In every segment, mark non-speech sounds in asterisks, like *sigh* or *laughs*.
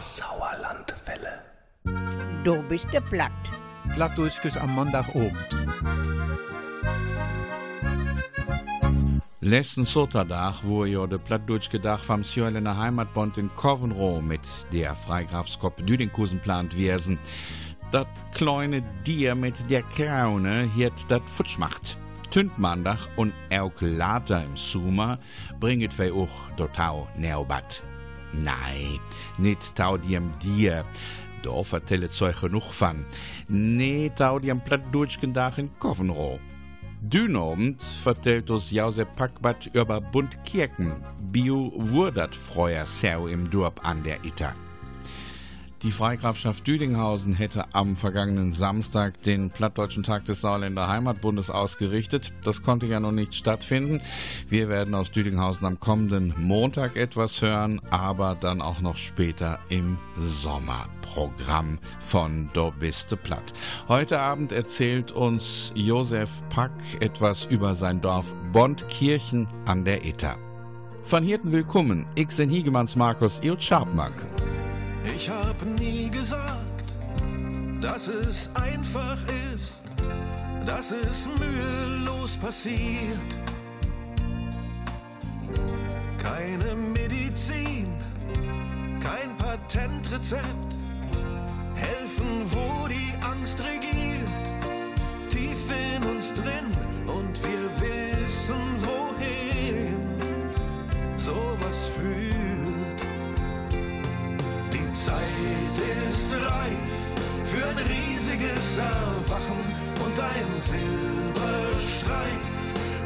Sauerlandwelle. Du bist der Platt. Plattdurchges am Montagabend. Letzten Sonntag wo jo de Plattdurchgedach vom Sjörlener Heimatbund in Kovenro mit der Freigrafskop Düdinkusen plant wiesen. Dat kleine Dier mit der Kraune hiert dat futsch macht. Tündmandach und auch later im Summer bringet wir auch dotau neobat. Nein, nicht tau diem Dier. Da vertellet euch genug von. Nee, tau diem Plattdurchgedach in Kovenro. Dünabend vertellt uns Josep Packbat über Bundkirken. Bio wurdat freuer Sau im Dorp an der Itter. Die Freigrafschaft Düdinghausen hätte am vergangenen Samstag den Plattdeutschen Tag des Sauerländer Heimatbundes ausgerichtet. Das konnte ja noch nicht stattfinden. Wir werden aus Düdinghausen am kommenden Montag etwas hören, aber dann auch noch später im Sommerprogramm von Do Biste Platt. Heute Abend erzählt uns Josef Pack etwas über sein Dorf Bondkirchen an der Itter. Von Hirten willkommen, ich bin Hiegemanns Markus Il Scharpmack. Ich hab nie gesagt, dass es einfach ist, dass es mühelos passiert. Keine Medizin, kein Patentrezept, helfen, wo die Angst regiert. Tief in uns drin und wir wissen wohin sowas führt. Zeit ist reif für ein riesiges Erwachen und ein Silberstreif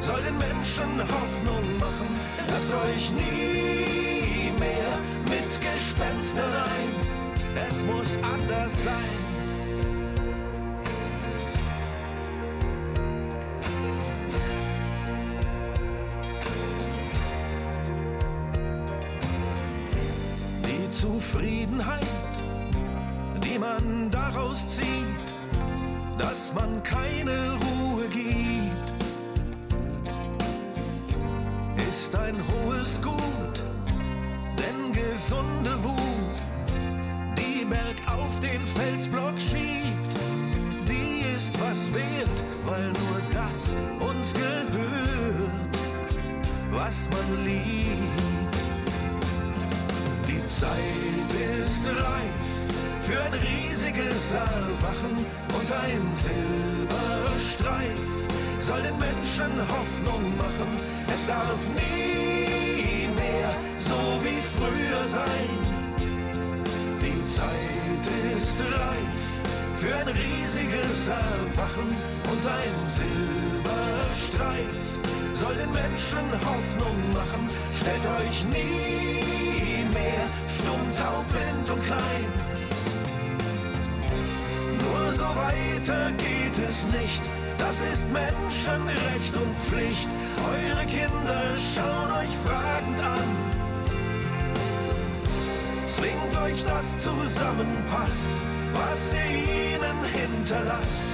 soll den Menschen Hoffnung machen. Lasst euch nie mehr mit Gespenstern ein. Es muss anders sein. Zufriedenheit, die man daraus zieht, dass man keine Ruhe Erwachen und ein Silberstreif soll den Menschen Hoffnung machen. Es darf nie mehr so wie früher sein. Die Zeit ist reif für ein riesiges Erwachen und ein Silberstreif soll den Menschen Hoffnung machen. Stellt euch nie mehr stumm, taub, blind und klein. Weiter geht es nicht. Das ist Menschenrecht und Pflicht. Eure Kinder schauen euch fragend an. Zwingt euch, das zusammenpasst, was ihr ihnen hinterlasst.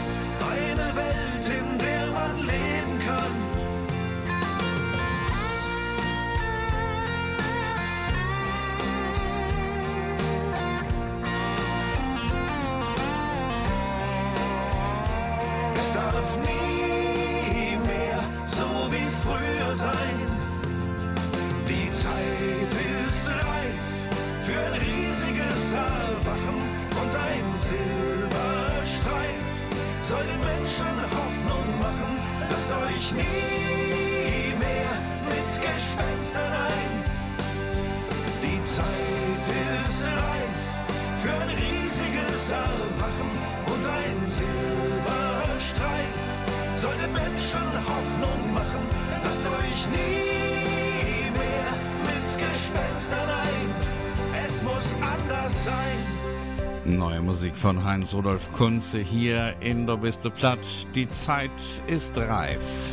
Von Heinz Rudolf Kunze hier in der Biste Platt. Die Zeit ist reif.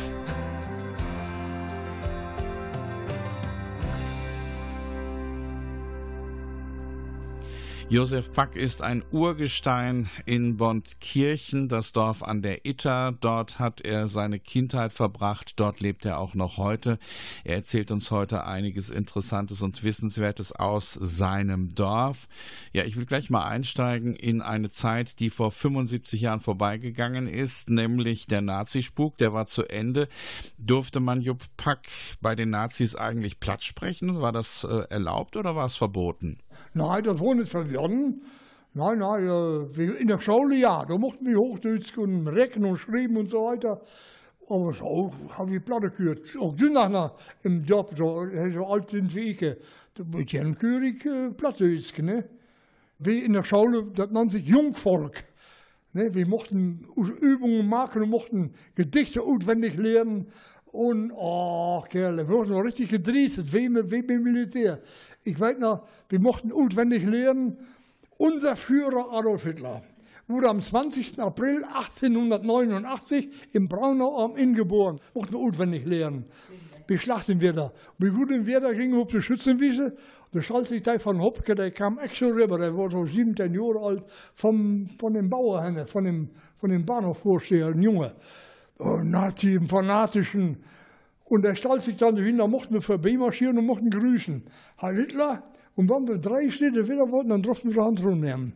Josef Pack ist ein Urgestein in Bondkirchen, das Dorf an der Itter. Dort hat er seine Kindheit verbracht. Dort lebt er auch noch heute. Er erzählt uns heute einiges Interessantes und Wissenswertes aus seinem Dorf. Ja, ich will gleich mal einsteigen in eine Zeit, die vor 75 Jahren vorbeigegangen ist, nämlich der Nazispuk. Der war zu Ende. Durfte man Jupp Pack bei den Nazis eigentlich platt sprechen? War das äh, erlaubt oder war es verboten? Nein, das war nicht verboten. Nein, nein, äh, in der Schule ja, da mochten wir Hochdeutsch und rechnen und schreiben und so weiter. Aber so habe ich Platte gehört. Auch du nachher im Job, so, so alt sind wie ich, da wird ja keurig äh, Plattdeutsch, ne? Wie in der Schule, das nennt sich Jungvolk. Ne? Wir mochten Übungen machen und mochten Gedichte auswendig lernen. Und, oh, Kerle, wir wurden noch richtig gedrieselt, wie, wie beim Militär. Ich weiß noch, wir mochten auswendig lernen, unser Führer Adolf Hitler wurde am 20. April 1889 im Braunau am Inn geboren. Mochten wir auswendig lernen. Wir schlachten wir da. Wir wurden wir da gingen auf die Schützenwiese. Der Schaltlichtei von Hopke, der kam extra rüber, der war so 17 Jahre alt, vom, von dem Bauer, von dem, von dem Bahnhofvorsteher, ein Junge. Oh, Nazi, im Fanatischen. Und er stellt sich dann hin, da mochten wir vorbeimarschieren und mochten grüßen. Herr Hitler, und wenn wir drei Schritte wieder wollten, dann durften wir Hand rumnehmen.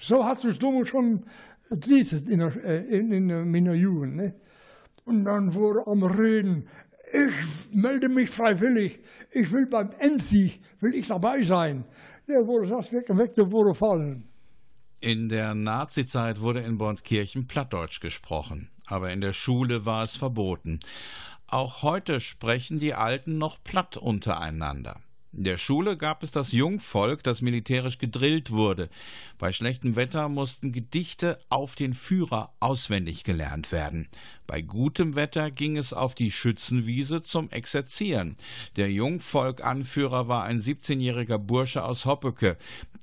So hat sich damals schon in, der, in, in, in meiner Jugend. Ne? Und dann wurde am Reden, ich melde mich freiwillig, ich will beim Endsieg, will ich dabei sein. Der wurde das weg und weg, der wurde fallen. In der Nazizeit wurde in Bondkirchen Plattdeutsch gesprochen, aber in der Schule war es verboten. Auch heute sprechen die Alten noch platt untereinander. In der Schule gab es das Jungvolk, das militärisch gedrillt wurde. Bei schlechtem Wetter mussten Gedichte auf den Führer auswendig gelernt werden. Bei gutem Wetter ging es auf die Schützenwiese zum Exerzieren. Der Jungvolk-Anführer war ein 17-jähriger Bursche aus Hoppeke.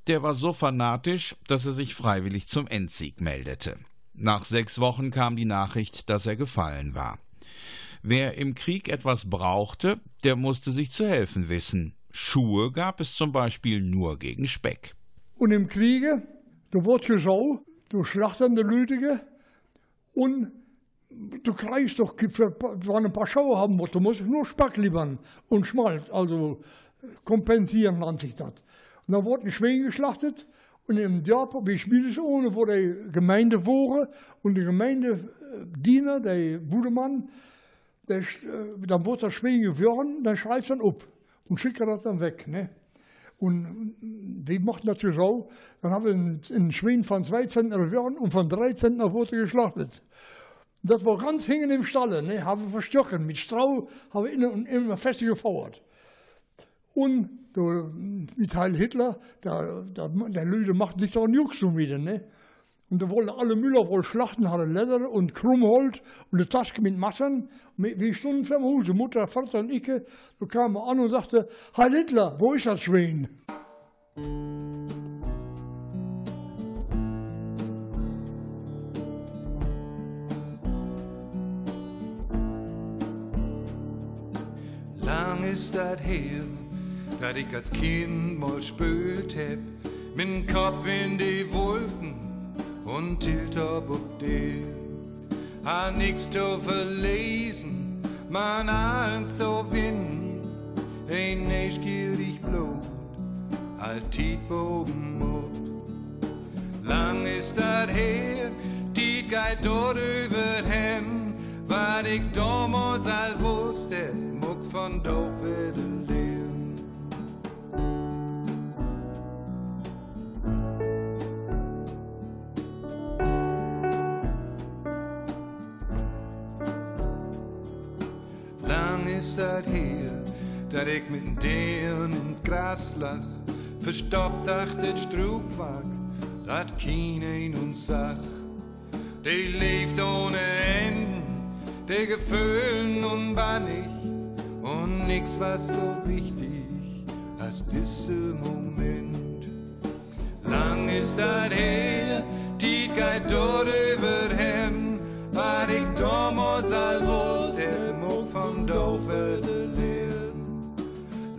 Der war so fanatisch, dass er sich freiwillig zum Endsieg meldete. Nach sechs Wochen kam die Nachricht, dass er gefallen war. Wer im Krieg etwas brauchte, der musste sich zu helfen wissen. Schuhe gab es zum Beispiel nur gegen Speck. Und im Kriege, da wurde gesau, du schlachtende Lüdige und du kriegst doch, wenn ein paar Schauer haben musst, du musst nur Speck liefern und Schmalz, also kompensieren nennt sich das. Und dann wurden Schweine geschlachtet und im Dorf, wie Schmiedesohne, wo die Gemeinde wohre und die Gemeindediener, der Budemann, der, dann wurde das Schwein geworden, dann schreibt dann ab und schicken das dann weg. Ne? Und wir machten das so, dann haben wir einen Schwein von zwei Zentner geworden und von drei Zentner wurde geschlachtet. Das war ganz hingen im Stall, ne? haben wir verstochen. Mit Strau haben wir immer, immer fest gefauert. Und der, mit Heil Hitler, der, der, der Leute machten sich ein Jux schon wieder. Ne? Und da wollten alle Müller wohl schlachten, hatten Leder und Krummholz und eine Tasche mit Massern. Wir stunden vor dem Mutter, Vater und ich. Da kamen wir an und sagte, Herr Hitler, wo ist das Schwein? Lang ist das her, dass ich als Kind mal spült heb, dem Kopf in die Wolken und tilt ob ob dir. Ha nix zu verlesen, man eins zu winnen, ein neugierig Blut, alt Tietbogen Mut. Lang ist das her, die geht dort über hen, wat ich damals all wusste, muck von doof lernen. Dat ich mit den in Gras lach, verstoppt achtet Strubwag, dat keine in uns sach. Die lebt ohne Enden, die Gefühlen unbannig und nix was so wichtig als dieser Moment. Lang ist das her, die geht dort überhin, war ich damals all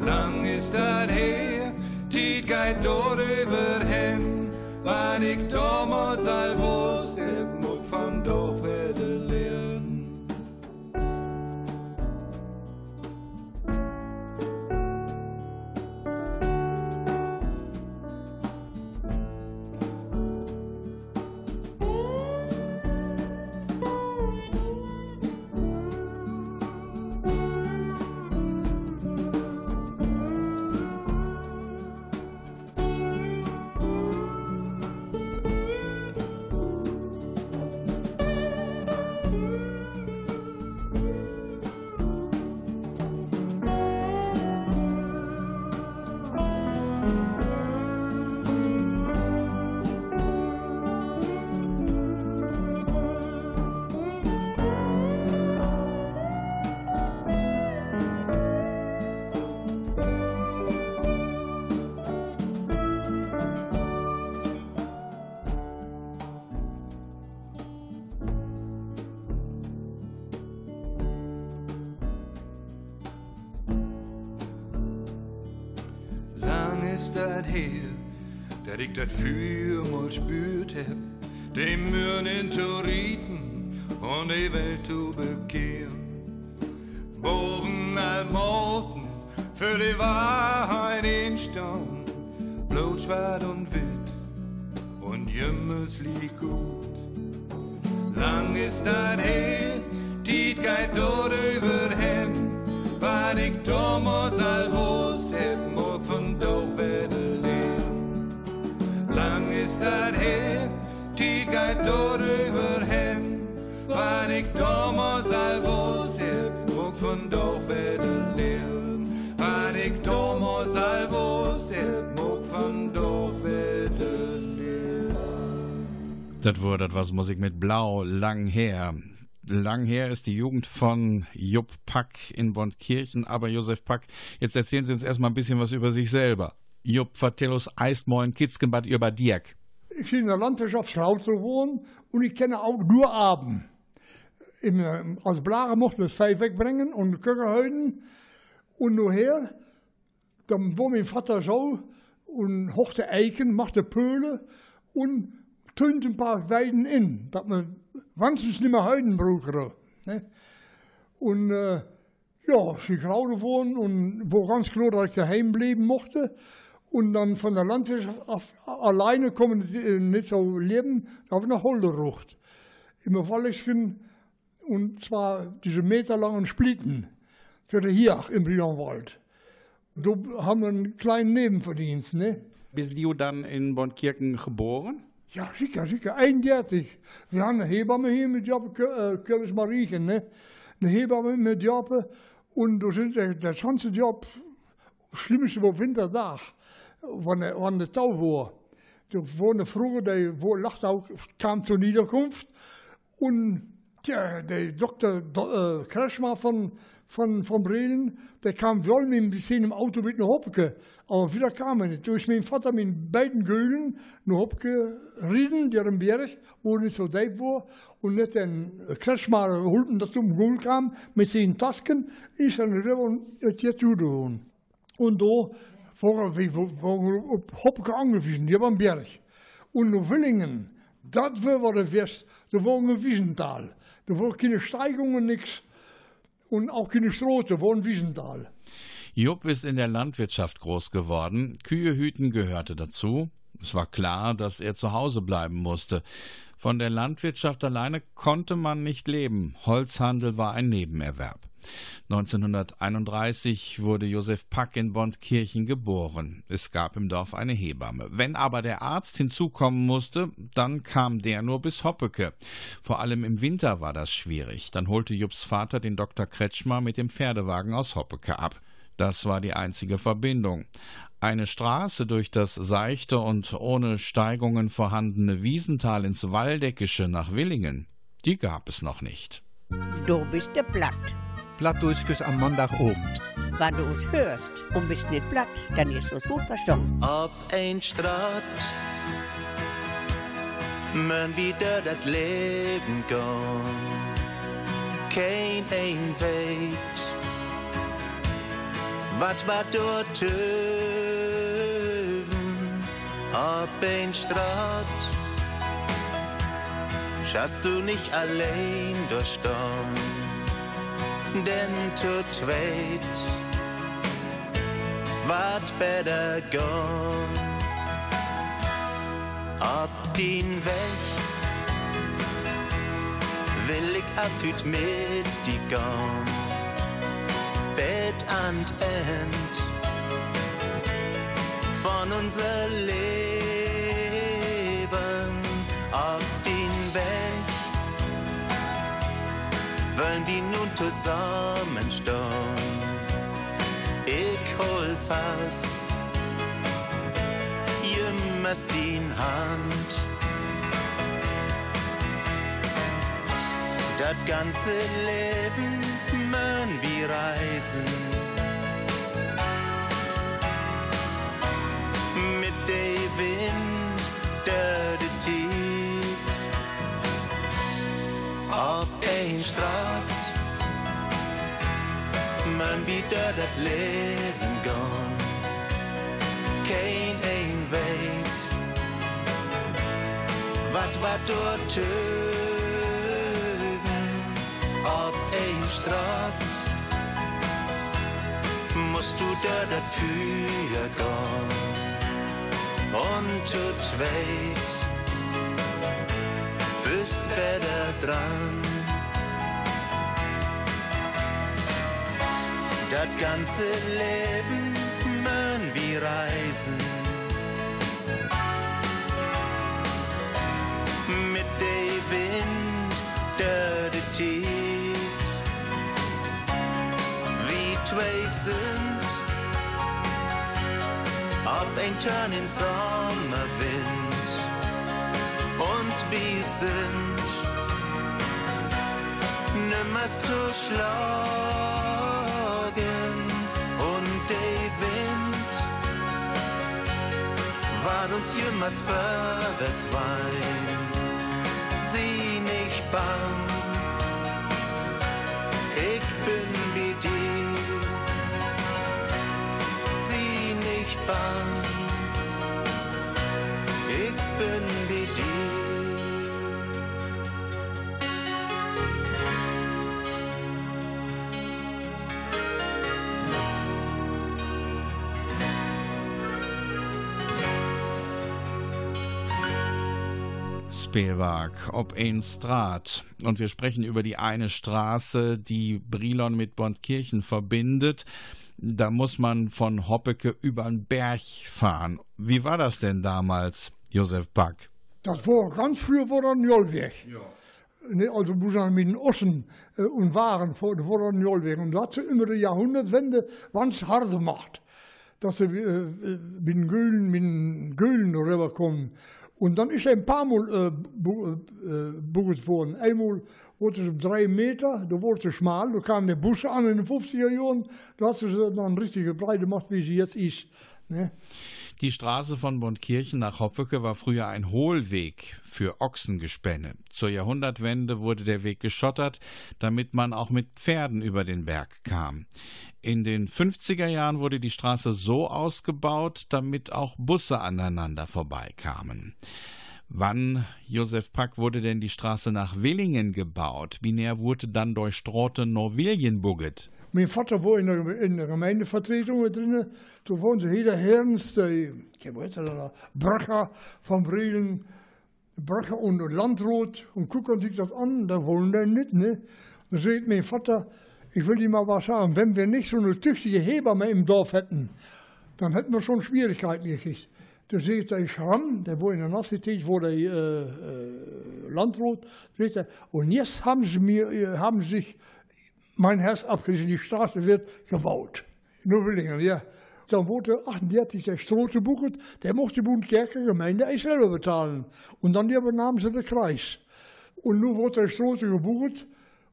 Lang ist das her, die geht dort überhin, Wann ich damals all wusste, dat ik dat vuur mal spürt heb, dem Mürnen zu rieten und die Welt zu bekehren. Boven all für die Wahrheit in Staun, blut, schwarz und wild und jemmes liegt Das war das was Musik mit Blau, lang her. Lang her ist die Jugend von Jupp Pack in Bondkirchen, aber Josef Pack, jetzt erzählen Sie uns erstmal ein bisschen was über sich selber. Jupp, vertell uns eist moin Kitzkenbad über Dirk. Ich bin in der Landwirtschaftsschau zu wohnen und ich kenne auch nur Abend. In, äh, als Blaren mochten wir vijf wegbrengen und Köckerhöiden. Und nachher, dann war mein Vater so und hochte Eiken, machte Pöhle und tönt ein paar Weiden in, dass man wenigstens nicht mehr Heiden brauchen. Ne? Und äh, ja, ich gerade wohnen und war ganz klar, dass ich daheim bleiben mochte. Und dann von der Landwirtschaft auf, alleine kommen äh, nicht so leben, da habe ich nach Holderucht. Im Walligen und zwar diese meterlangen Splitten für die Hiach im Brionwald. Da haben wir einen kleinen Nebenverdienst, ne? Bist du dann in Bondkirchen geboren? Ja, sicher, sicher. 31. Wir haben eine Hebamme hier mit Job, äh, Mariechen, ne? Eine Hebamme mit Job. Und da sind der, der ganze Job, schlimmste war Winterdag, wann der, wann der Tau war. Da eine Frau, die wo, auch, kam zur Niederkunft. Und der, der Dr. Do, äh, Kretschmer von, von, von Brelen, der kam wohl mit im Auto mit einer Hoppke. Aber wieder kam er nicht. Durch meinen Vater mit beiden Gülen eine Hoppke rieden, der im Berg, wo nicht so deep war. Und nicht den Kretschmer holten, dass zum Gül kam, mit seinen Tasken, ist er rüber und hat jetzt zugehauen. Und da waren wir op Hoppke angewiesen, die am Berg. Und nach Willingen, das war der West, da war ein Wiesental. Da war keine Steigungen, nichts. Und auch keine Straße, war ein Wiesental. Jupp ist in der Landwirtschaft groß geworden. Kühe hüten gehörte dazu. Es war klar, dass er zu Hause bleiben musste. Von der Landwirtschaft alleine konnte man nicht leben. Holzhandel war ein Nebenerwerb. 1931 wurde Josef Pack in Bondkirchen geboren. Es gab im Dorf eine Hebamme. Wenn aber der Arzt hinzukommen musste, dann kam der nur bis Hoppeke. Vor allem im Winter war das schwierig. Dann holte Jupps Vater den Dr. Kretschmer mit dem Pferdewagen aus Hoppeke ab. Das war die einzige Verbindung. Eine Straße durch das seichte und ohne Steigungen vorhandene Wiesental ins Waldeckische nach Willingen, die gab es noch nicht. Du bist der Platt. Plattdeutsches am Montagabend. Wenn du uns hörst und bist nicht platt, dann ist es gut verstanden. Op een straat men wie door het leven gaan. Geen een weet wat wat door teuven Op een straat schaust du nicht allein durch Sturm, denn zu zweit wart besser gone. Op den Weg will ich afüt mit die gone. Bett and End von unser Leben auf den Weg wollen die nun zusammenstehen. Ich hol fast jemals die Hand. Das ganze Leben mögen wir reisen. Mit dem Wind, der die Tiet. Auf ein Straat, man wieder das Leben gone. Kein ein Weit, wat wat dort töven Musst du da dat für gone und zu zweit bist besser dran. Das ganze Leben mögen wir reisen. Mit dem Wind, der die Tiet, wie zwei sind ob ein Turn in Sommerwind. Und wir sind nimmers zu schlagen und der Wind war uns jemals vorwärts wein. Sie nicht bang Spielwerk ob ein Straat. Und wir sprechen über die eine Straße, die Brilon mit Bondkirchen verbindet. Da muss man von Hoppecke über den Berg fahren. Wie war das denn damals, Josef Back? Das war ganz früher war ein Jollweg. Ne, also muss man mit den Ossen äh, und Waren vor, vor der Jollweg. Und da hat sie immer die Jahrhundertwende ganz hart gemacht. Dass sie äh, mit den Göhlen, mit Göhlen rüberkommen. Und dann ist er ein paar Mal äh, äh, bucht worden. Einmal wurde es um drei Meter, da wurde es schmal, da kam der Bus an in den 50er Jahren, da hat sie dann richtig breit gemacht, wie sie jetzt ist. Ne? Die Straße von Bondkirchen nach Hoppecke war früher ein Hohlweg für Ochsengespänne. Zur Jahrhundertwende wurde der Weg geschottert, damit man auch mit Pferden über den Berg kam. In den 50er Jahren wurde die Straße so ausgebaut, damit auch Busse aneinander vorbeikamen. Wann, Josef Pack, wurde denn die Straße nach Willingen gebaut? Binär wurde dann durch Strote Norwiljen bugget. Mijn vader woonde in de, in de gemeendevertretung mit drin. Toen woonde ze hier herens, de, ik weet het nog, Bracher van Brelen, Bracher und Landrood. Und gucken sich das an, da wollen die nicht, ne? Dann sagt mein Vater, ich will dir mal was sagen, wenn wir nicht so eine tüchtige Hebamme im Dorf hätten, dann hätten wir schon Schwierigkeiten gekriegt. Da sagt der Schramm, der wo in der Nassität, wo der äh, äh, Landrood, sagt er, und jetzt haben sie mir, äh, haben sich mein Herz abgerissen, die Straße wird gebaut. Nur Willingen, ja. Dann wurde 38 der Strote bucht, der mochte die Bundkerker Gemeinde selber bezahlen. Und dann übernahmen sie den Kreis. Und nun wurde der Strote gebucht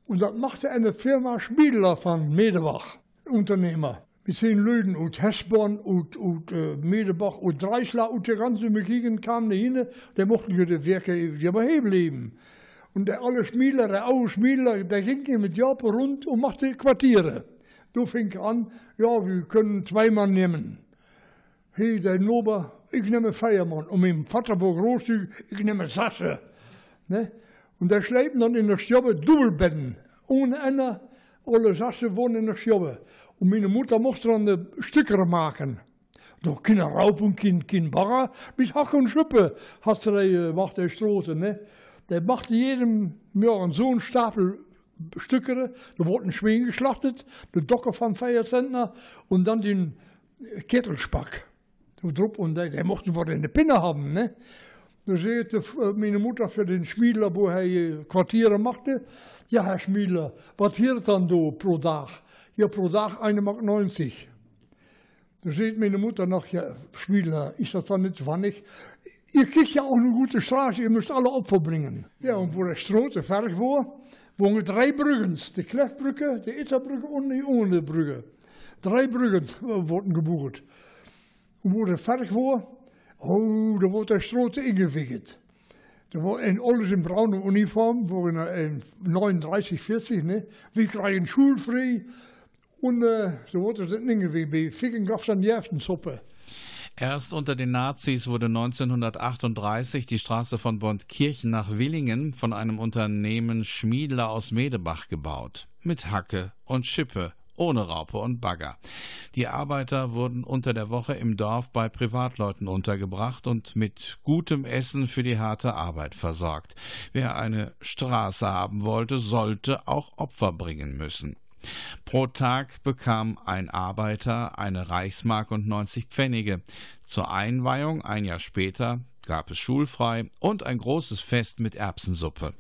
und das machte eine Firma Spiedler von Medebach, Unternehmer. Mit zehn Leuten aus Hesborn, aus, aus äh, Medebach, aus Dreisler, aus der ganzen Gegend kamen die hin, der mochten die Werke die beheben leben. Und der alle Schmiedler, der oude Schmiedler, der ging mit Japan rund und machte Quartiere. Du fing an, ja, wir können zwei Mann nehmen. Hey, der Nober, ich nehme Feiermann. Und mein Vater war großzügig, ich nehme Sasse. Ne? Und der schleppen dann in der Stube Doppelbetten. Ohne einer, alle Sasse wohnen in der Stube. Und meine Mutter mochte dann die Stücke machen. Doch keine Raub und kein, kein Bagger, bis Hack und Schuppe hat sie, äh, macht der Strote. Ne? Der machte jedem Jahr so einen Stapel Stücke, da wurde ein Schwein geschlachtet, der Docker von Feierzentner und dann den Kettelspack. Und der, der mochte in der Pinne haben. Ne? Da sagte äh, meine Mutter für den Schmiedler, wo er Quartiere machte, ja Herr Schmiedler, was hier dann do pro Tag? Ja, pro Tag 1,90 Mark. Da sagt meine Mutter noch, ja, Schmiedler, ist das dann nicht wannig? Ihr kriegt ja auch eine gute Straße, ihr müsst alle Opfer bringen. Ja, und wo der Strote fertig war, wogen drei Brücken. Die Kleffbrücke, die Itterbrücke und die Ohnebrücke. Drei Brücken *laughs* wurden gebucht. Und wo der fertig war, oh, da wurde der Strote ingewickelt. Da war ein alles in braune Uniform, wo in, in 39, 40, ne? Wir kriegen schulfrei. Und äh, so wurde das ingewickelt. Bei Ficken gab es dann die Suppe. Erst unter den Nazis wurde 1938 die Straße von Bondkirchen nach Willingen von einem Unternehmen Schmiedler aus Medebach gebaut. Mit Hacke und Schippe, ohne Raupe und Bagger. Die Arbeiter wurden unter der Woche im Dorf bei Privatleuten untergebracht und mit gutem Essen für die harte Arbeit versorgt. Wer eine Straße haben wollte, sollte auch Opfer bringen müssen. Pro Tag bekam ein Arbeiter eine Reichsmark und 90 Pfennige. Zur Einweihung ein Jahr später gab es schulfrei und ein großes Fest mit Erbsensuppe.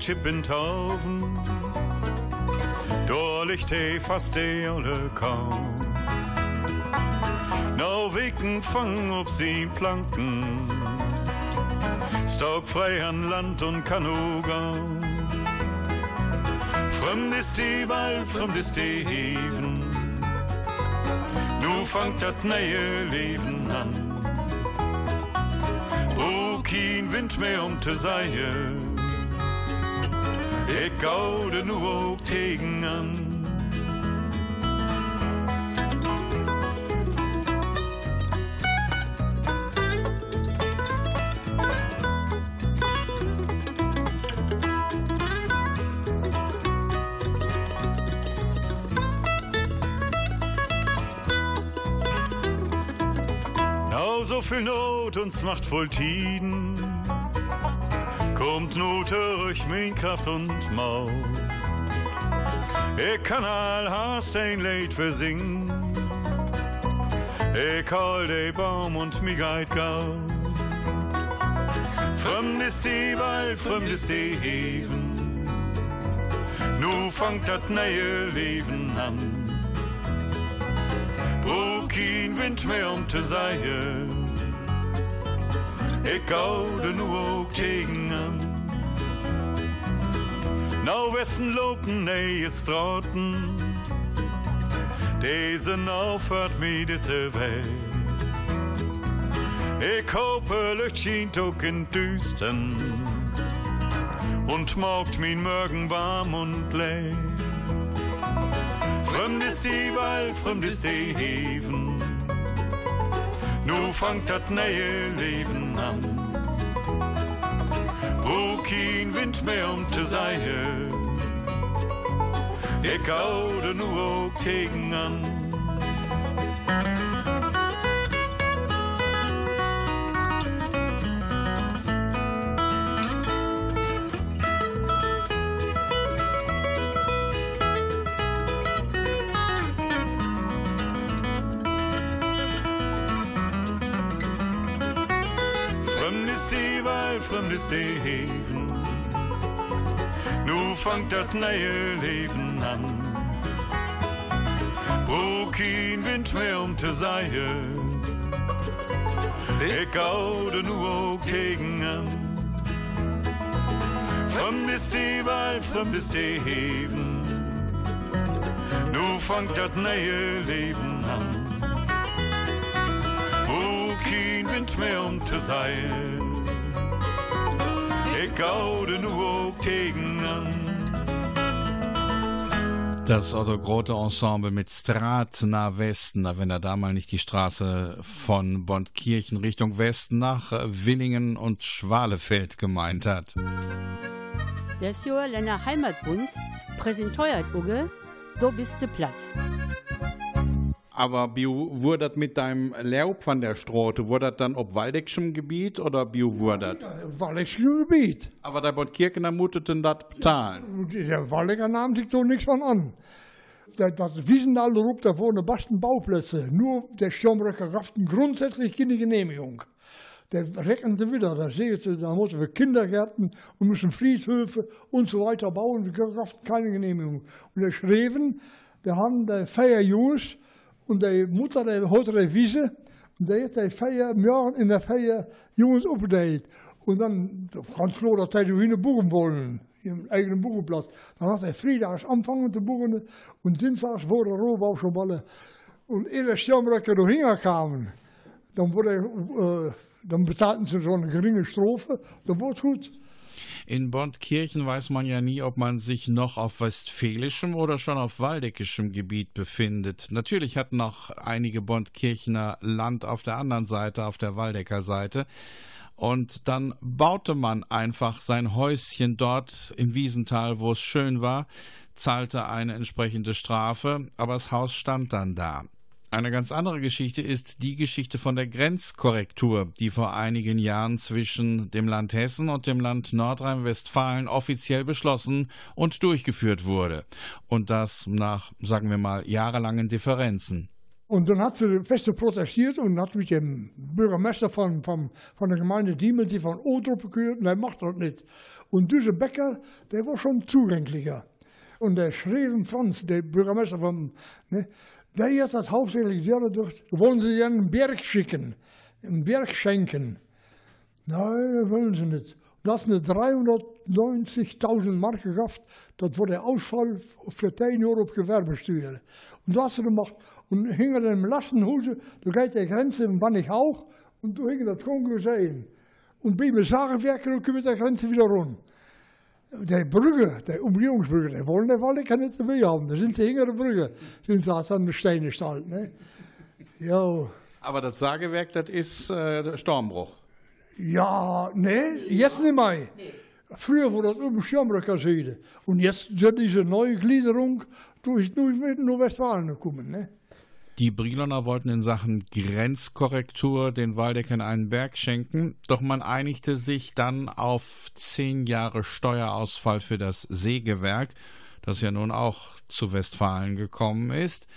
Chippentausen. Da liegt he fast die alle kaum. Nou wicken fangen ob sie Planken. Staubfrei an Land und Kanuga. Fremd ist die Wald, fremd ist die Heven. Nu fangt dat neue Leben an. Wo kein Wind mehr um te seien. Ik hou er nu ook tegenaan. So viel Not uns macht Tiden kommt nu durch mein Kraft und Maul. Ich kann all hast ein Lied versingen. Ich hol de Baum und mi geit gau. Fremd ist die Wald, fremd ist die Heven. Nu fangt dat neue Leben an. Wo kein Wind mehr um te seien ik hou nu ook tegen aan. Nou wessen lopen nee straten, deze nou fährt mir diese weg. Ich hoffe, Licht schien auch in Düsten und morgt mein Morgen warm und leer. Fremd ist die Wald, fremd ist die Heven, nu fangt dat neue Leben an. Wo kein Wind mehr um te seien, ich hau de nu ook tegen an. Heven. Nu fangt dat neue Leben an. Wo kein Wind mehr um te seien. Ich gaude nu auch tegen an. Fremd ist die Wald, ist die Heven. nu fangt dat neue Leben an. Wo kein Wind mehr um zu sein. Nur auch tegen an. Das Otto Grote Ensemble mit Strat nach Westen, wenn er da mal nicht die Straße von Bondkirchen Richtung Westen nach Willingen und Schwalefeld gemeint hat. Der Länder Heimatbund präsentiert Uge, du bist du platt. Aber wurde das mit deinem Laub von der Strote, wurde das dann ob Waldeckschem Gebiet oder bio wurde das? Ja, Waldeckschem Gebiet. Aber der Bondkirchener muteten das bezahlen. Der Waldecker nahm sich so nichts von an. Das, das wissen alle rupt, da vorne basten Bauplätze. Nur der Schirmrecker rafften grundsätzlich keine Genehmigung. Der reckende wieder, da sehen Sie, da müssen wir Kindergärten und müssen Friedhöfe und so weiter bauen, die rafften keine Genehmigung. Und der Schreven, der haben der Feierjus, und die Mutter die had de wiese. Und die hat die Feier, morgen in der Feier Jungs opgedeeld. Und dann, ganz klar, dat hij in de boeren wollen. Im eigenen Buchenplatz. Dann hat er freitags angefangen zu buchen und dienstags wurde Rohbau schon ballen. Und in der Stammrecker da hingekommen, dann, wurde, äh, dann bezahlten sie so eine geringe Strophe, dann wurde es gut. In Bondkirchen weiß man ja nie, ob man sich noch auf westfälischem oder schon auf waldeckischem Gebiet befindet. Natürlich hatten noch einige Bondkirchener Land auf der anderen Seite, auf der Waldecker Seite. Und dann baute man einfach sein Häuschen dort im Wiesental, wo es schön war, zahlte eine entsprechende Strafe, aber das Haus stand dann da. Eine ganz andere Geschichte ist die Geschichte von der Grenzkorrektur, die vor einigen Jahren zwischen dem Land Hessen und dem Land Nordrhein-Westfalen offiziell beschlossen und durchgeführt wurde. Und das nach, sagen wir mal, jahrelangen Differenzen. Und dann hat sie feste protestiert und hat mit dem Bürgermeister von, von, von der Gemeinde Diemel von Otrup gekürt und er macht das nicht. Und dieser Bäcker, der war schon zugänglicher. Und der Schreven Franz, der Bürgermeister von, ne, der hat das hauptsächlich durch, wollen sie einen Berg schicken, einen Berg schenken. Nein, das wollen sie nicht. Das eine 390.000 Mark gehabt, das war der Ausfall für 10 Jahre auf Gewerbesteuer. Und das hat er gemacht. Und hing er im Lastenhose, da geht die Grenze, wann ich auch, und da hing das Kongo sehen. Und bei mir sagen werken, dann kommen die Grenze wieder rund. De Brücke, de Umgehungsbrücke, die wollen die Walde nicht so viel haben. Da sind der Brücke, sind sie an der Steine gestanden. Ne? Ja. Aber das Sagewerk, das ist äh, Stormbruch. Ja, nee, jetzt nicht mehr. Früher war das um Schirmbrücker Seite. Und jetzt wird diese neue Gliederung durch, durch Nordwestfalen gekommen. Ne? Die Briloner wollten in Sachen Grenzkorrektur den Waldeckern einen Berg schenken, doch man einigte sich dann auf zehn Jahre Steuerausfall für das Sägewerk, das ja nun auch zu Westfalen gekommen ist.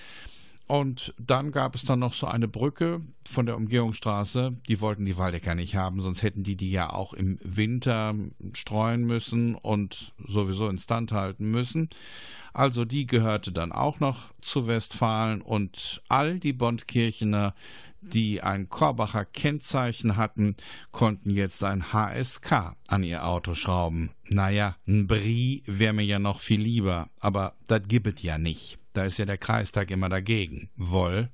Und dann gab es dann noch so eine Brücke von der Umgehungsstraße. Die wollten die Waldecker nicht haben, sonst hätten die die ja auch im Winter streuen müssen und sowieso instand halten müssen. Also die gehörte dann auch noch zu Westfalen und all die Bondkirchener, die ein Korbacher Kennzeichen hatten, konnten jetzt ein HSK an ihr Auto schrauben. Naja, ein Brie wäre mir ja noch viel lieber, aber das gibt es ja nicht. Da ist ja der Kreistag immer dagegen. Woll?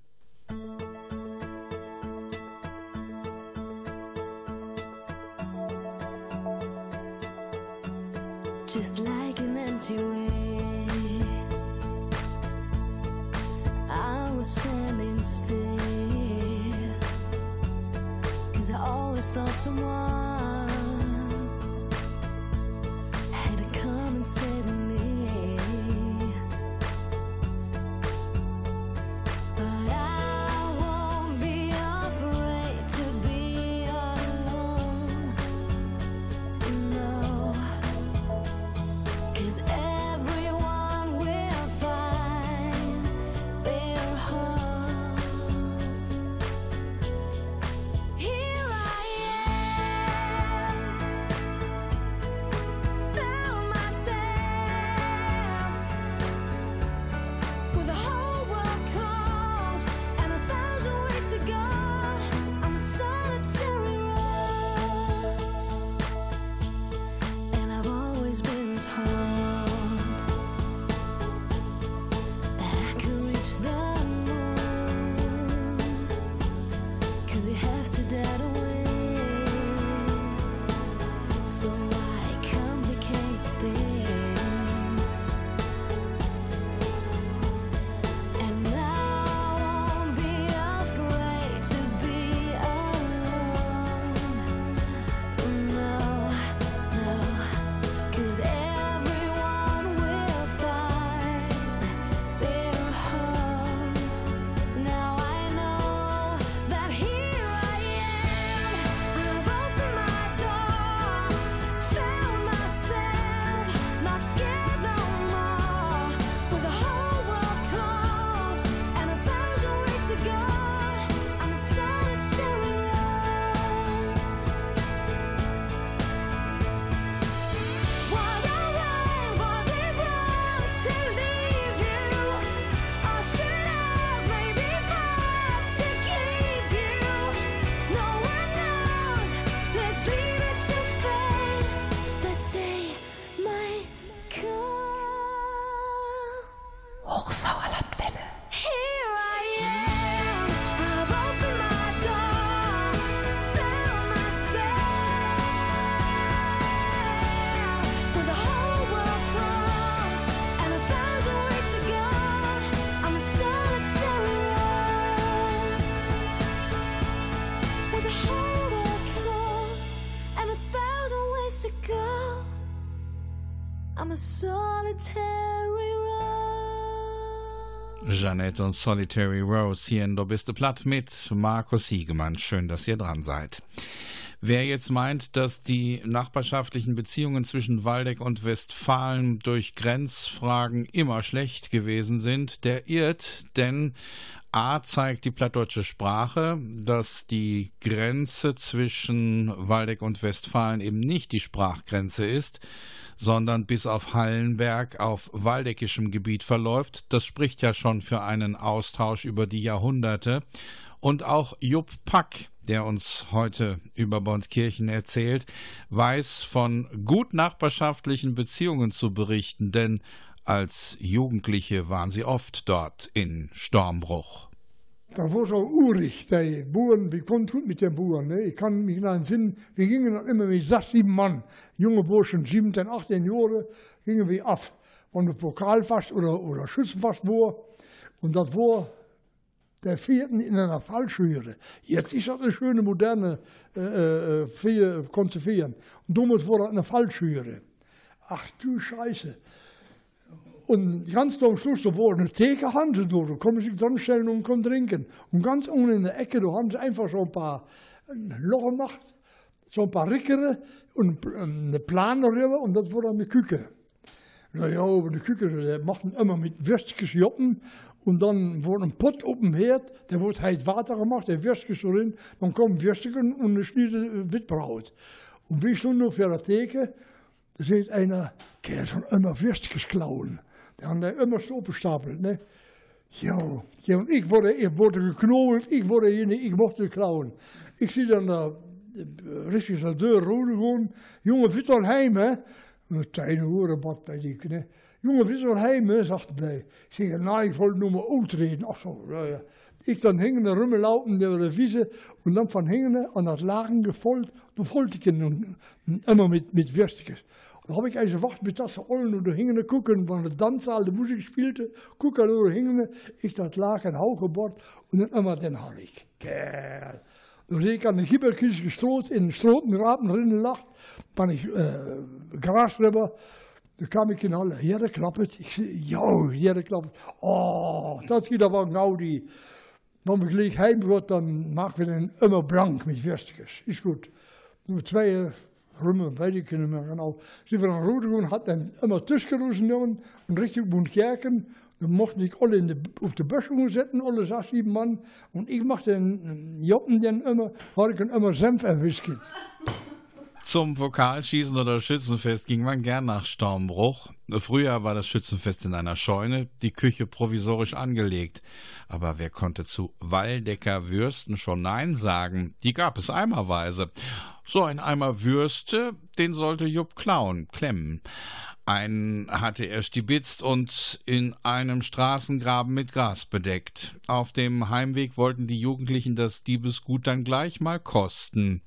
Jeanette und Solitary Rose hier in Dobiste Platt mit Markus Hiegemann. Schön, dass ihr dran seid. Wer jetzt meint, dass die nachbarschaftlichen Beziehungen zwischen Waldeck und Westfalen durch Grenzfragen immer schlecht gewesen sind, der irrt, denn A zeigt die plattdeutsche Sprache, dass die Grenze zwischen Waldeck und Westfalen eben nicht die Sprachgrenze ist, sondern bis auf Hallenberg auf waldeckischem Gebiet verläuft. Das spricht ja schon für einen Austausch über die Jahrhunderte. Und auch Jupp Pack, der uns heute über Bondkirchen erzählt, weiß von gut nachbarschaftlichen Beziehungen zu berichten, denn als Jugendliche waren sie oft dort in Stormbruch. Da war so urig, die Buren, wir konnten gut mit den Buren. Ne? Ich kann mich noch entsinnen, wir gingen dann immer mit sechs, sieben Mann, junge Burschen, 17, 18 Jahre, gingen wir ab. Wenn der Pokal fast oder, oder Schützenfest war. Und das war der vierten in einer Fallschüre. Jetzt ist das eine schöne moderne äh, äh, konzipieren. Und damals war das eine Fallschüre. Ach du Scheiße. Und ganz am Schluss, da war eine Theke Handel da, da konnte man sich dann stellen und konnte trinken. Und ganz unten in der Ecke, da haben sie einfach so ein paar Loch gemacht, so ein paar Rickere und eine Plane rüber und das war dann eine Küche. Naja, aber die Küche, die machten immer mit Würstchen joppen und dann wurde ein Pott auf dem Herd, der wurde heiß Wasser gemacht, der Würstchen drin, dann kommen Würstchen und eine Schnitte Witbraut. Und wie schon auf der Theke, da sieht einer, der schon immer Würstchen klauen. Der haben da immer so gestapelt, ne? Ja, ja, und ich wurde, ich wurde geknobelt, ich wurde hier nicht, ich mochte klauen. Ich zie dan da richtig de deur rode gewoon, jonge Wittelheim, hè? Een kleine horenbad bij die, ne? Jonge Wittelheim, hè, zegt hij. Ik nou, ik wollte nur mal uitreden. Ach so, ja, ja. Ich dann hingende rummelaufen in der Wiese und dann von hingende an das Lagen gefolgt, du Voltiken und immer mit, mit Würstchen. Da habe ich also wacht mit das Ollen oder hingende gucken, wann der Tanzsaal die Musik spielte, gucken oder hingende, ich das Laken hochgebord und dann immer den Harrig. Kerl. Dan zie ik aan de gibberkies gestoot, in strotenrapen erin lacht, ben ik uh, gras hebben. Dan kwam ik in alle, ja, dat klappert. Ik zei, ja, ja, dat klappert. Oh, dat geht aber genau die. Wenn wir gleich heim wird, dann machen wir den immer blank mit Würstiges. Ist gut. Nur zwei Rümmen, weiß ich nicht mehr genau. Sie waren Rudigen, hat dann immer Tischgerusen genommen und richtig Bund Kerken. Dan mochten ik alle in de, op de Böschung zetten, alle zes, sieben Mann. Und ich machte den Joppen den immer, had ich immer Senf erwischt. *laughs* Zum Pokalschießen oder Schützenfest ging man gern nach Stormbruch. Früher war das Schützenfest in einer Scheune, die Küche provisorisch angelegt. Aber wer konnte zu Waldecker Würsten schon Nein sagen? Die gab es eimerweise. So ein Eimer Würste, den sollte Jupp klauen, klemmen. Einen hatte er stibitzt und in einem Straßengraben mit Gras bedeckt. Auf dem Heimweg wollten die Jugendlichen das Diebesgut dann gleich mal kosten.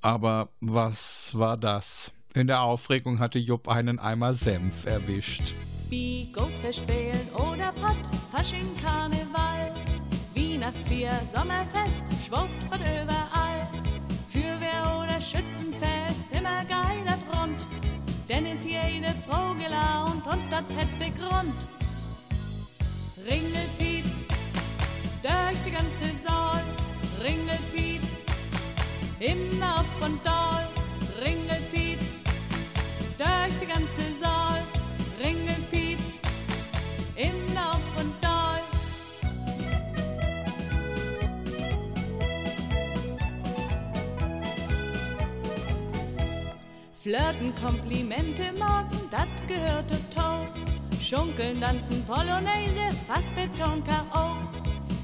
Aber was war das? In der Aufregung hatte Jupp einen Eimer Senf erwischt. Wie Ghostfest spielen oder Pott, Fasching, Karneval, Weihnachtsbier, Sommerfest, schwuft von überall. Fürwehr oder Schützenfest, immer geiler Trond, denn ist jede Frau gelaunt und das hätte Grund. Ringelpiez, durch die ganze Saal, Ringelpiez, immer auf und doll, durch die ganze Saal, Ringelpiez, immer auf und doll. Flirten, Komplimente, Morgen, das gehörte Tau. Schunkeln, tanzen, Polonaise, fast Beton, K.O.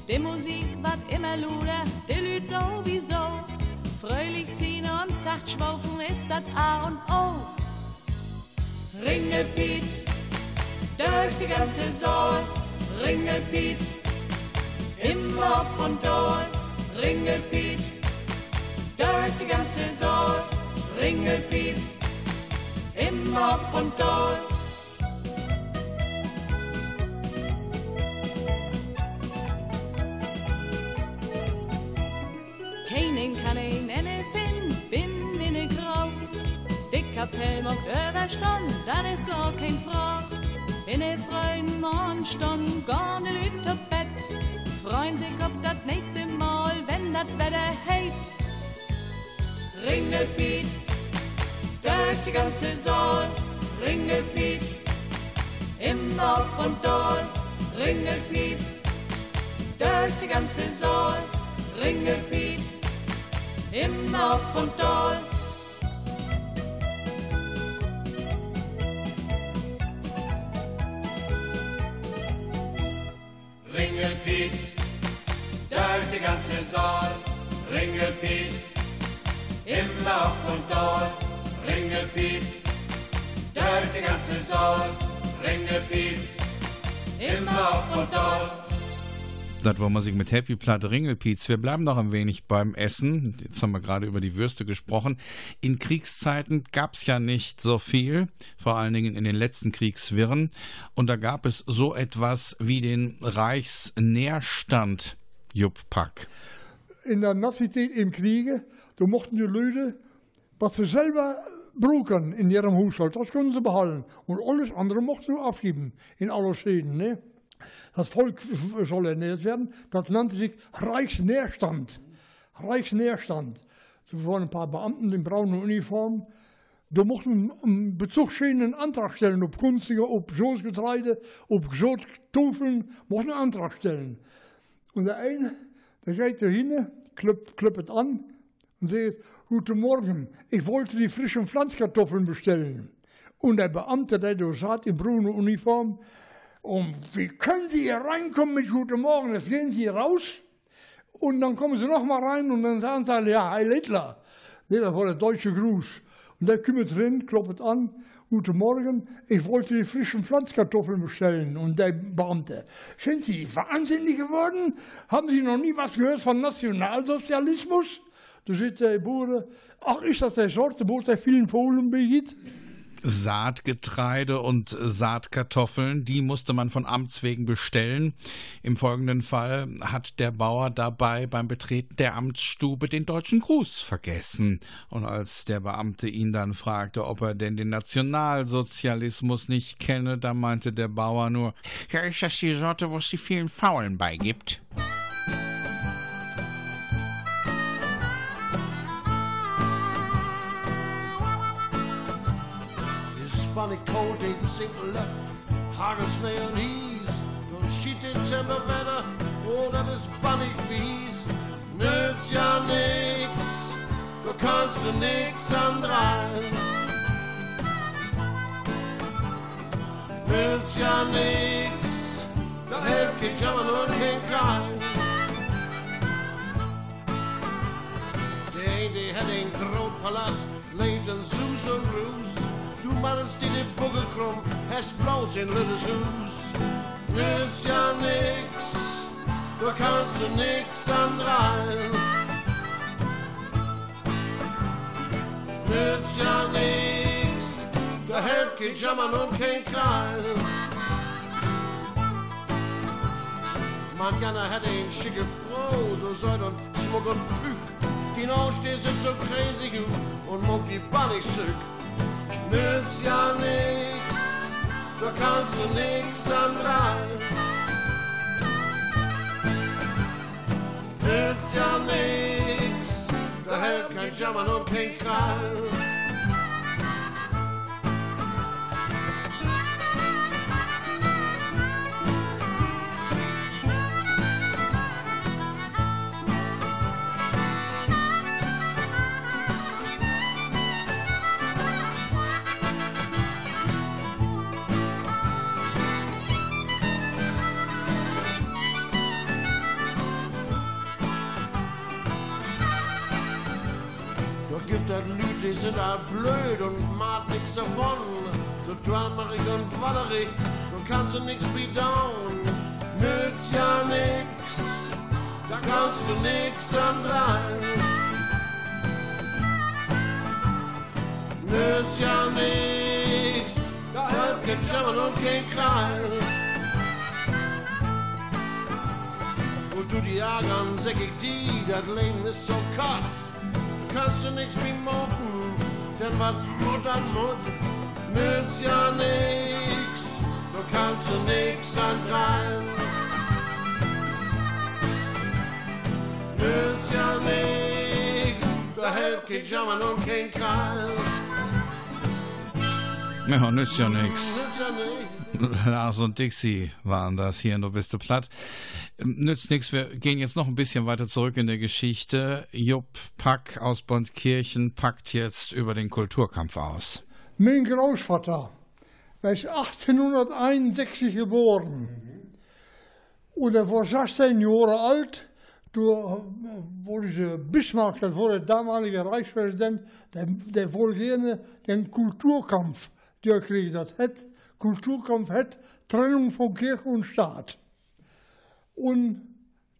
Die Musik war immer luder, die Lüd sowieso. Fröhlich sehen und sacht schwaufen ist das A und O. Ringelpiez, durch die ganze Saal. Ringelpiez, immer und doll. Ringelpiez, durch die ganze Saal. Ringelpiez, immer ob und Helm auf Überstand, das ist gar kein Frage. In der freien Morgenstund gar ne Lüt auf Bett. Freuen sich auf das nächste Mal, wenn das Wetter heit. Ringelpiez, durch die ganze Saal. Ringelpiez, im Auf und Dall. Ringelpiez, durch die ganze Saal. Ringelpiez, im Auf und Dall. Ringelpiez, im Lauf und Tal. Ringelpiez, durch die ganze Saal. Ringelpiez, im Lauf und Tal. Das war Musik mit Happy Platte Ringelpiez. Wir bleiben noch ein wenig beim Essen. Jetzt haben wir gerade über die Würste gesprochen. In Kriegszeiten gab es ja nicht so viel, vor allen Dingen in den letzten Kriegswirren. Und da gab es so etwas wie den Reichsnährstand, Jupp Pack. In der Nazi-Zeit im Kriege, da mochten die Leute, was sie selber brauchen in ihrem Haushalt, das können sie behalten. Und alles andere mochten sie abgeben in aller Schäden. Ne? Das Volk soll ernährt werden. Das nannte sich Reichsnährstand. Reichsnährstand. So waren ein paar Beamten in braunen Uniform. Da mochten einen Bezugsschein einen Antrag stellen auf Kunstige, auf Soßgetreide, auf Soßtofeln, mochten einen Antrag stellen. Und der eine, der geht da hin, klopft, an und sagt, Guten Morgen, ich wollte die frischen Pflanzkartoffeln bestellen. Und der Beamte, der da saß in brauner Uniform, und wie können Sie hier reinkommen mit Guten Morgen? Jetzt gehen Sie raus und dann kommen Sie noch mal rein und dann sagen Sie ja, Heil Hitler. Nee, das war der deutsche Gruß. Und der kümmert drin, klopft an, Guten Morgen, ich wollte die frischen Pflanzkartoffeln bestellen. Und der Beamte, sind Sie wahnsinnig geworden? Haben Sie noch nie was gehört von Nationalsozialismus? Da sitzt der Bauer, ach, ist das der Sorte, wo der vielen Fohlen behielt? Saatgetreide und Saatkartoffeln, die musste man von Amts wegen bestellen. Im folgenden Fall hat der Bauer dabei beim Betreten der Amtsstube den deutschen Gruß vergessen. Und als der Beamte ihn dann fragte, ob er denn den Nationalsozialismus nicht kenne, da meinte der Bauer nur, ja, ist das die Sorte, wo es die vielen Faulen beigibt? Bonnie cold ain't single left. Hagel, sneeuw en hies. Door shit in decemberwetter. Oh, dat is Bonnie vies. Nützt ja nix. Du kannst du nix an drei. Nützt ja nix. Da hilft kein Jammern und kein Kreis. Der eine, die hat den Grotpalast. Leid en Zus en Roes. Du mannst die Buckel krumm, hast bloß in Lüttes Hus. Nützt ja nix, du kannst du nix an rein. Nützt ja nix, da hält kein Jammern und kein Kreil. Man gerne hätte ein schicke Frau, so seid und Smuck und Pück. Die Aussteh sind so crazy gut und muck die Bunny sück. Nützt ja nix, da kannst du nix an rein. Nützt ja nix, da hält kein Jammern und kein Krall. Lüd, die sind all blöd und macht nix davon. So dwammerig und dwannerig, du kannst du nix bedauen. Nützt ja nix, da kannst du nix an rein. Nützt ja nix, da hat kein Jammern und kein Krall. Und du die ärgern, sag ich die, das Leben ist so kast kannst du nix mehr machen. denn was Mut an Mut nützt ja nix. Du kannst du nix antreiben. Nützt ja nix. Da hält kein Jammern und kein Krall. Ja, nützt ja nix. Nützt ja nix. Lars und Dixie waren das hier in Du bist du platt. Ähm, Nützt nichts, wir gehen jetzt noch ein bisschen weiter zurück in der Geschichte. Jupp Pack aus Bondkirchen packt jetzt über den Kulturkampf aus. Mein Großvater, der ist 1861 geboren. Und er war 16 Jahre alt. Da wurde Bismarck, das war der damalige Reichspräsident, der, der wollte gerne den Kulturkampf durchkriegen. Das hat, Kulturkampf hat Trennung von Kirche und Staat. Und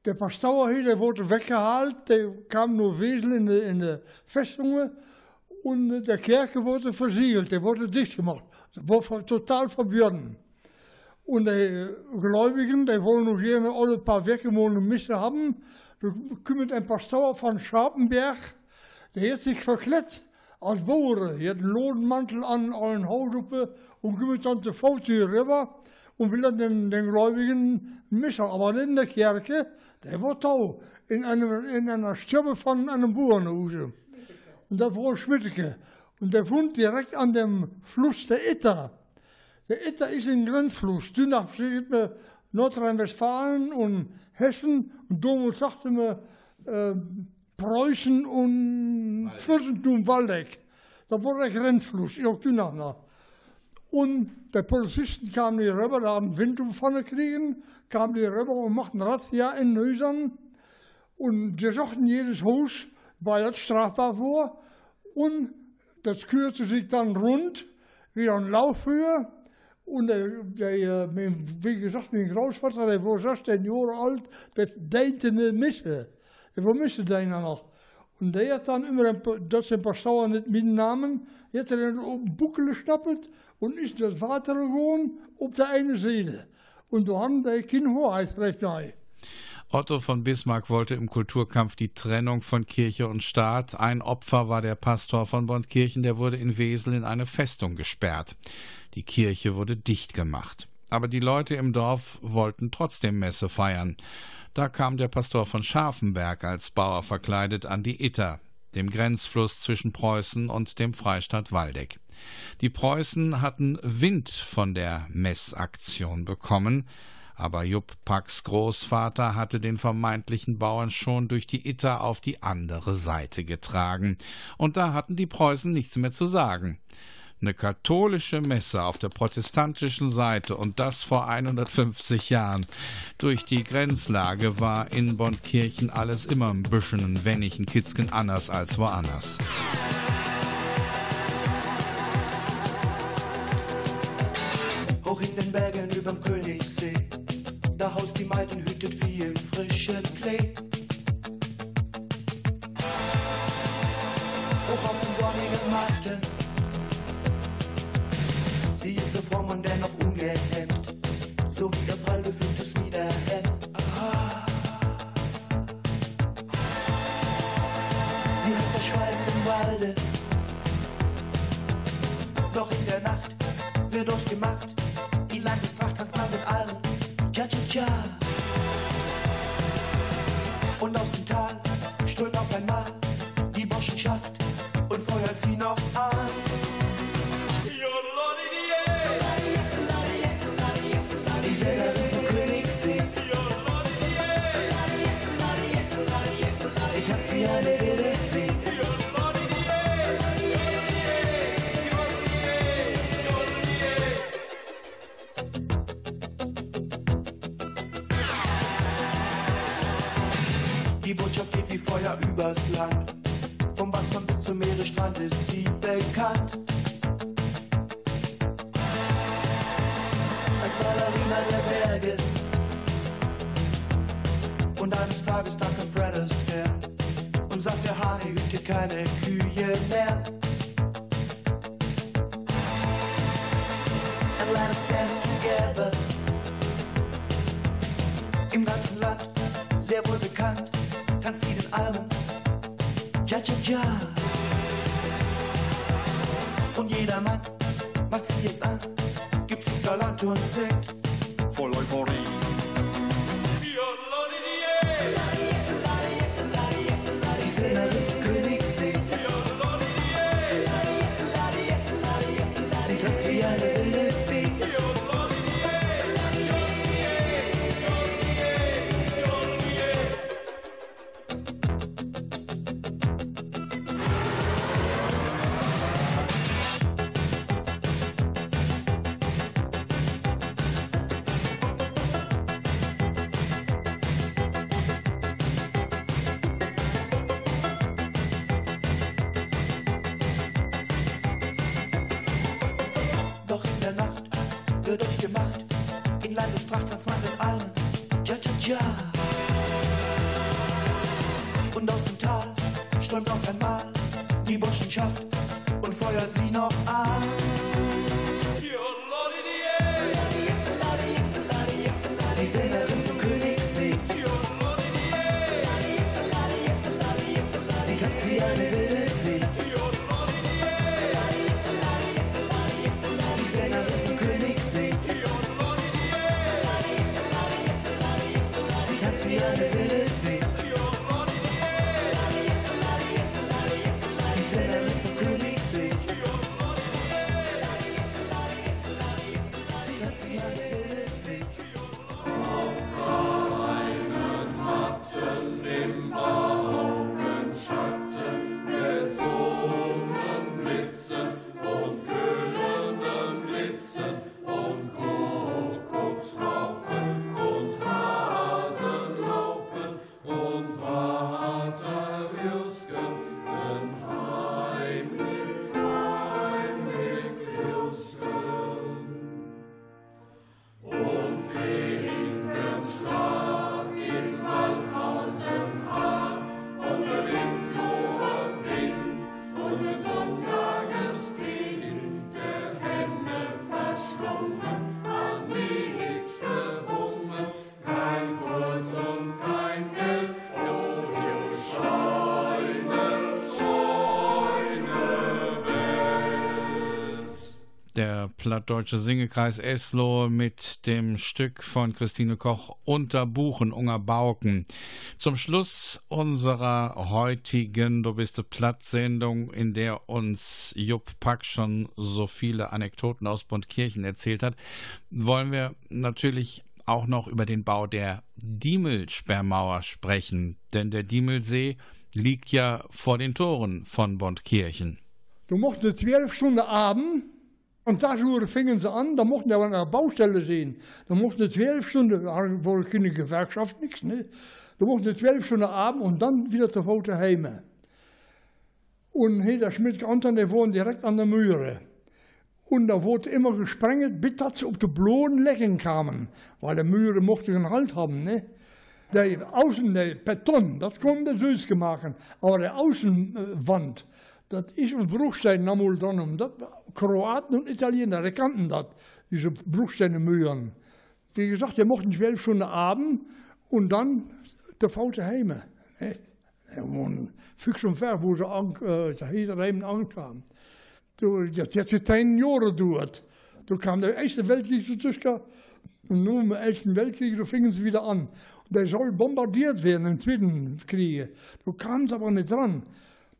der Pastor hier, der wurde weggehaald, der kam nur Wesel in de, in de Festungen und der Kirche wurde versiegelt, der wurde dicht gemacht. Das war total verboten. Und die Gläubigen, die wollen noch gerne alle paar weggemohene Misse haben. Da kümmert ein Pastor von Scharpenberg, der hat sich verkleidet als Boeren. Er hat einen Lodenmantel an, einen Hautduppe und kümmert dann zur Fautür rüber und will dann den, den Gläubigen Misse, aber in der Kirche, der war tau, in, einem, in einer Stube von einem Bauernhause. Und das war Schmitteke. Und der wohnt direkt an dem Fluss der Itter. Der Itter ist ein Grenzfluss. Danach steht mir Nordrhein-Westfalen und Hessen. Und damals sagte mir äh, Preußen und Fürstentum Waldeck. Da war der Grenzfluss, noch. Und die Polizisten kamen hier rüber, da haben Wind vorne kriegen, kamen die rüber und machten Razzia in den Häusern. Und die suchten jedes Haus, weil das strafbar war. Und das kürte sich dann rund, wieder ein Laufhöhe. Und der, der, wie gesagt, mein Großvater, der war 16 Jahre alt, der deinte eine Misse. Der war Misse deiner noch. Und der hat dann immer, ein, dat zijn Pastor nicht mitnamen, hat er dann op een boek gestappelt und ist das Vater gewoon op der einen Seite. Und da haben die kein Hoheitsrecht rein. Otto von Bismarck wollte im Kulturkampf die Trennung von Kirche und Staat. Ein Opfer war der Pastor von Bondkirchen, der wurde in Wesel in eine Festung gesperrt. Die Kirche wurde dicht gemacht. Aber die Leute im Dorf wollten trotzdem Messe feiern. Da kam der Pastor von Scharfenberg als Bauer verkleidet an die Itter, dem Grenzfluss zwischen Preußen und dem Freistaat Waldeck. Die Preußen hatten Wind von der Messaktion bekommen, aber Jupp Packs Großvater hatte den vermeintlichen Bauern schon durch die Itter auf die andere Seite getragen, und da hatten die Preußen nichts mehr zu sagen. Eine katholische Messe auf der protestantischen Seite und das vor 150 Jahren. Durch die Grenzlage war in Bondkirchen alles immer ein bisschen ein Wennigen Kitzken anders als woanders. Hoch in den Bergen überm Königssee, da haust die Maiden und dennoch ungehemmt, so wie ihr prall gefülltes Miederhemd. Ah. Sie hat das Schweigen im Walde, doch in der Nacht wird durchgemacht. Die Landestracht man mit allen. Ja, ja, ja. Übers Land. Vom Wassermann bis zum Meeresstrand ist sie bekannt. Als Ballerina der Berge. Und eines Tages da kam Fred Astaire und sagt, der Hahn hüte keine Kühe mehr. And let us dance together. Im ganzen Land sehr wohl bekannt, tanzt sie den Almen. Ja, ja, ja. Und jeder Mann macht sich jetzt an, gibt sich galant und singt voll Euphorie. Die plattdeutsche Singekreis Eslohe mit dem Stück von Christine Koch Unterbuchen, Unger Bauken. Zum Schluss unserer heutigen Du bist Platt-Sendung, in der uns Jupp Pack schon so viele Anekdoten aus Bondkirchen erzählt hat, wollen wir natürlich auch noch über den Bau der Diemelsperrmauer sprechen. Denn der Diemelsee liegt ja vor den Toren von Bondkirchen. Du mochten zwölf Stunden Abend und Uhr fingen sie an, da mochten wir an der Baustelle sehen. Da mochten zwölf Stunden, da wohl keine Gewerkschaft, nichts, ne? Da mochten zwölf Stunden Abend und dann wieder zu Hause heim. Und der Schmidt Anton, der wohnt direkt an der Mühre. Und da wurde immer gesprengt, bis sie auf die bloßen Lecken kamen, weil der Mühre mochte einen Halt haben, ne? Der Außen, der Beton, das konnte süß machen, aber der Außenwand, das ist ein Bruchstein namul dran. Und das, Kroaten und Italiener, die kannten das, diese Bruchsteinemühlen. Wie gesagt, die mochten zwölf Stunden Abend und dann der Faute Heime. Gewoon fix und ver, wo sie an, äh, iedereen ankam. Du, dat heeft het tien jaren duurt. Toen kwam de Eerste Weltkrieg dazwischen. Und nun im Ersten Weltkrieg, da fingen sie wieder an. Und der soll bombardiert werden im Zweiten Krieg. Da kam es aber nicht dran.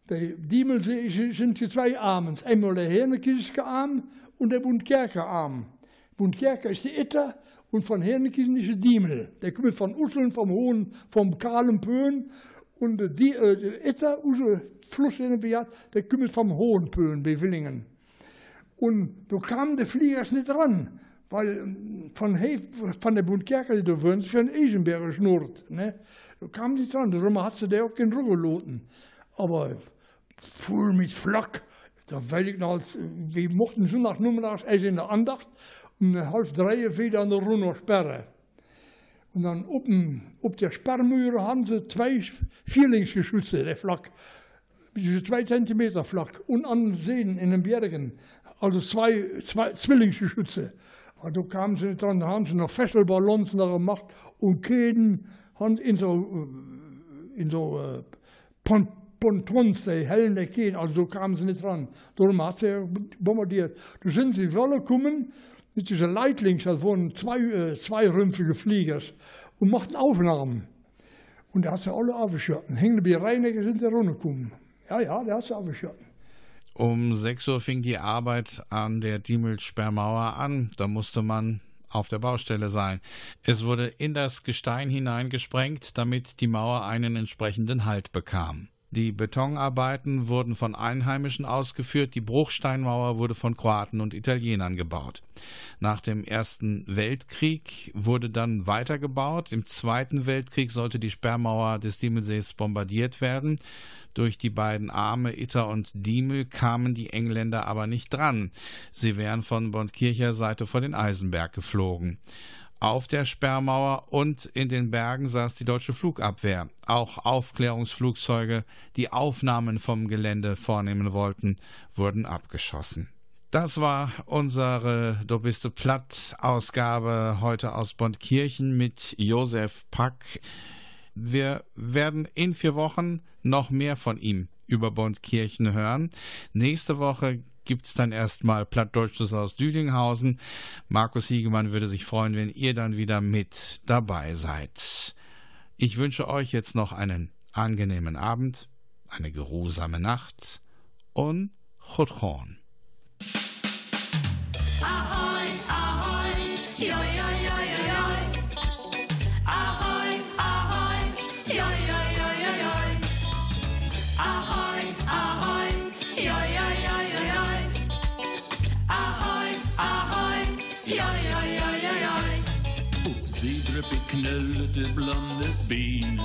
Der Diemelsee sind die zwei Armen. Einmal der Hernekieske Arm und der Bundkerker Arm. Bundkerker ist die Itter und von Hernekieschen ist der Diemel. Der kommt von Usseln, vom Hohen, vom kahlen Pöhn. Und die, äh, der Itter, unser Fluss in kommt vom Hohen Pöhn bei Willingen. Und da kamen die Fliegers nicht ran. Weil von, Hef, von der Bundkerker, da würden sie für einen Eisenberger schnurrt. Ne? Da kamen die dran. Darum hat sie der auch keinen Ruggeloten. Aber voll mit Flak. Da weiß ich noch, als, wir mochten zondag nachmittags erst in der Andacht. Um halb drei wieder an der Runner Sperre. Und dann op, op der Sperrmuur haben sie zwei Vierlingsgeschütze, der Flak. Zwei Zentimeter Flak. Und an Seen in den Bergen. Also zwei, zwei Zwillingsgeschütze. Und da kamen sie dran, da haben sie noch Fesselballons gemacht und Käden haben in so, in so äh, hellen der Kehen, also so kamen sie nicht ran. Darum hat sie bombardiert. Da sind sie wollen kommen, mit dieser Leitlings, das waren zwei, äh, zweirümpfige Fliegers, und machten Aufnahmen. Und da hat sie alle aufgeschossen. Hängen die Reiniger sind da runtergekommen. Ja, ja, der hat sie aufgeschossen. Um 6 Uhr fing die Arbeit an der Diemelsperrmauer an. Da musste man auf der Baustelle sein. Es wurde in das Gestein hineingesprengt, damit die Mauer einen entsprechenden Halt bekam. Die Betonarbeiten wurden von Einheimischen ausgeführt, die Bruchsteinmauer wurde von Kroaten und Italienern gebaut. Nach dem Ersten Weltkrieg wurde dann weitergebaut. Im Zweiten Weltkrieg sollte die Sperrmauer des Diemelsees bombardiert werden. Durch die beiden Arme Itter und Diemel kamen die Engländer aber nicht dran. Sie wären von Bondkircher Seite vor den Eisenberg geflogen. Auf der Sperrmauer und in den Bergen saß die deutsche Flugabwehr. Auch Aufklärungsflugzeuge, die Aufnahmen vom Gelände vornehmen wollten, wurden abgeschossen. Das war unsere Du bist platt Ausgabe heute aus Bondkirchen mit Josef Pack. Wir werden in vier Wochen noch mehr von ihm über Bondkirchen hören. Nächste Woche gibt es dann erstmal Plattdeutsches aus Düdinghausen. Markus Hiegemann würde sich freuen, wenn ihr dann wieder mit dabei seid. Ich wünsche euch jetzt noch einen angenehmen Abend, eine geruhsame Nacht und Chotron. Ahoi, jaj, jaj, jaj, jaj. Sidrup i knölet bland ett ben.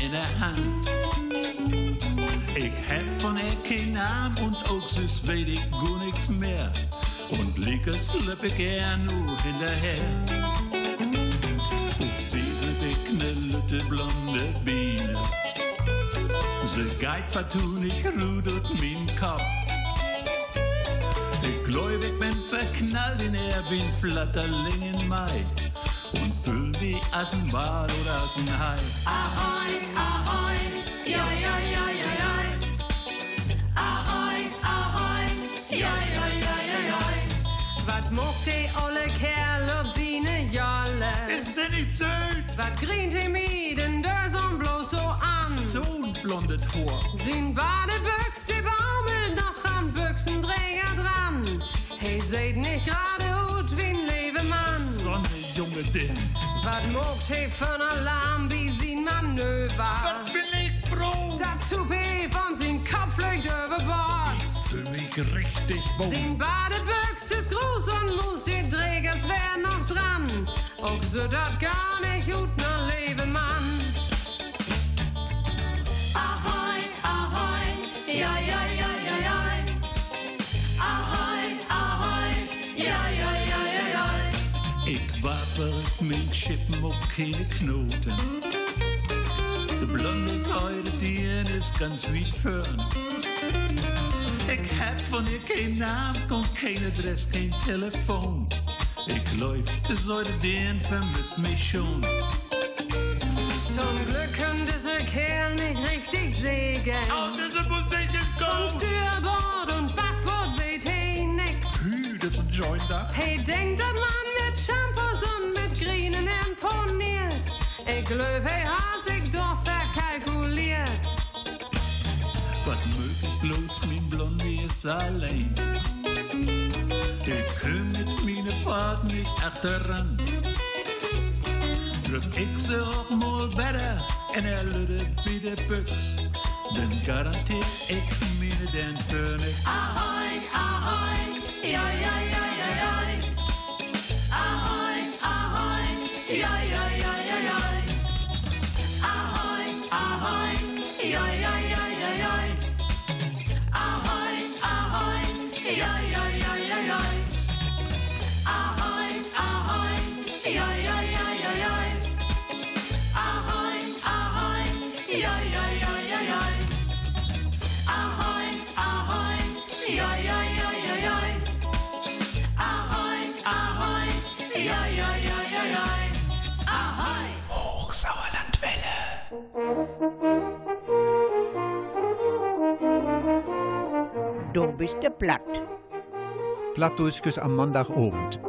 En hand. Ich heb von ihr keinen Arm und auch süß weet ich gar nichts mehr. Und liege slippe gern nur hinterher. Sidrup i knölet blonde Biene ben. Sie geht partout nicht rudert mein Kopf gläubig bin, verknallt in Erwin, Flatterling in Mai und Böll wie Assen, oder Assen Ahoi, ahoi, ja, ja, ja, ja, ja. Ahoi, ahoi, ja, mocht die olle Kerl ob sie Jolle? Ist sie nicht süd? Wat grint die mir denn da so bloß so an? So ein blondes Tor. Sin Badebüchs seht nicht gerade gut wie ein Lebemann. Sonne, junge Ding. Wat mocht hij von Alarm wie sin Manöver? Was bin ich froh? Dat Toupet von sin Kopf flögt über Bord. Fühl mich richtig wohl. Sin Badebüchs ist groß und muss, die Trägers wär noch dran. Och so dat gar nicht gut noch keine Knoten. De blonde Säure, die ist ganz weit fern. Ich hab von ihr keinen Namen und kein Adress, kein Telefon. Ich läuf, de Säure, den vermisst mich schon. Zum Glück kann dieser Kerl nicht richtig segeln. Auf diese Musik ist Vom gut. Steuerbord und Backbord weht hey nix. Hü, das ist ein Joint da. Hey, denkt, dass Ich glaub, hey, has ich doch verkalkuliert. Was möglich bloß mein Blondie ist allein. Ich komm mit meiner Fahrt nicht achteran. Drück ich sie auch mal weiter en er lüdet wie der Büchs. Dann garantiert ich meine den König. Ahoi, ahoi, joi, joi, joi, joi, joi. Ahoi, ahoi, joi, joi, joi, joi, ay, ay, ay. Du bist du platt. Plattdeutsches am Montagabend.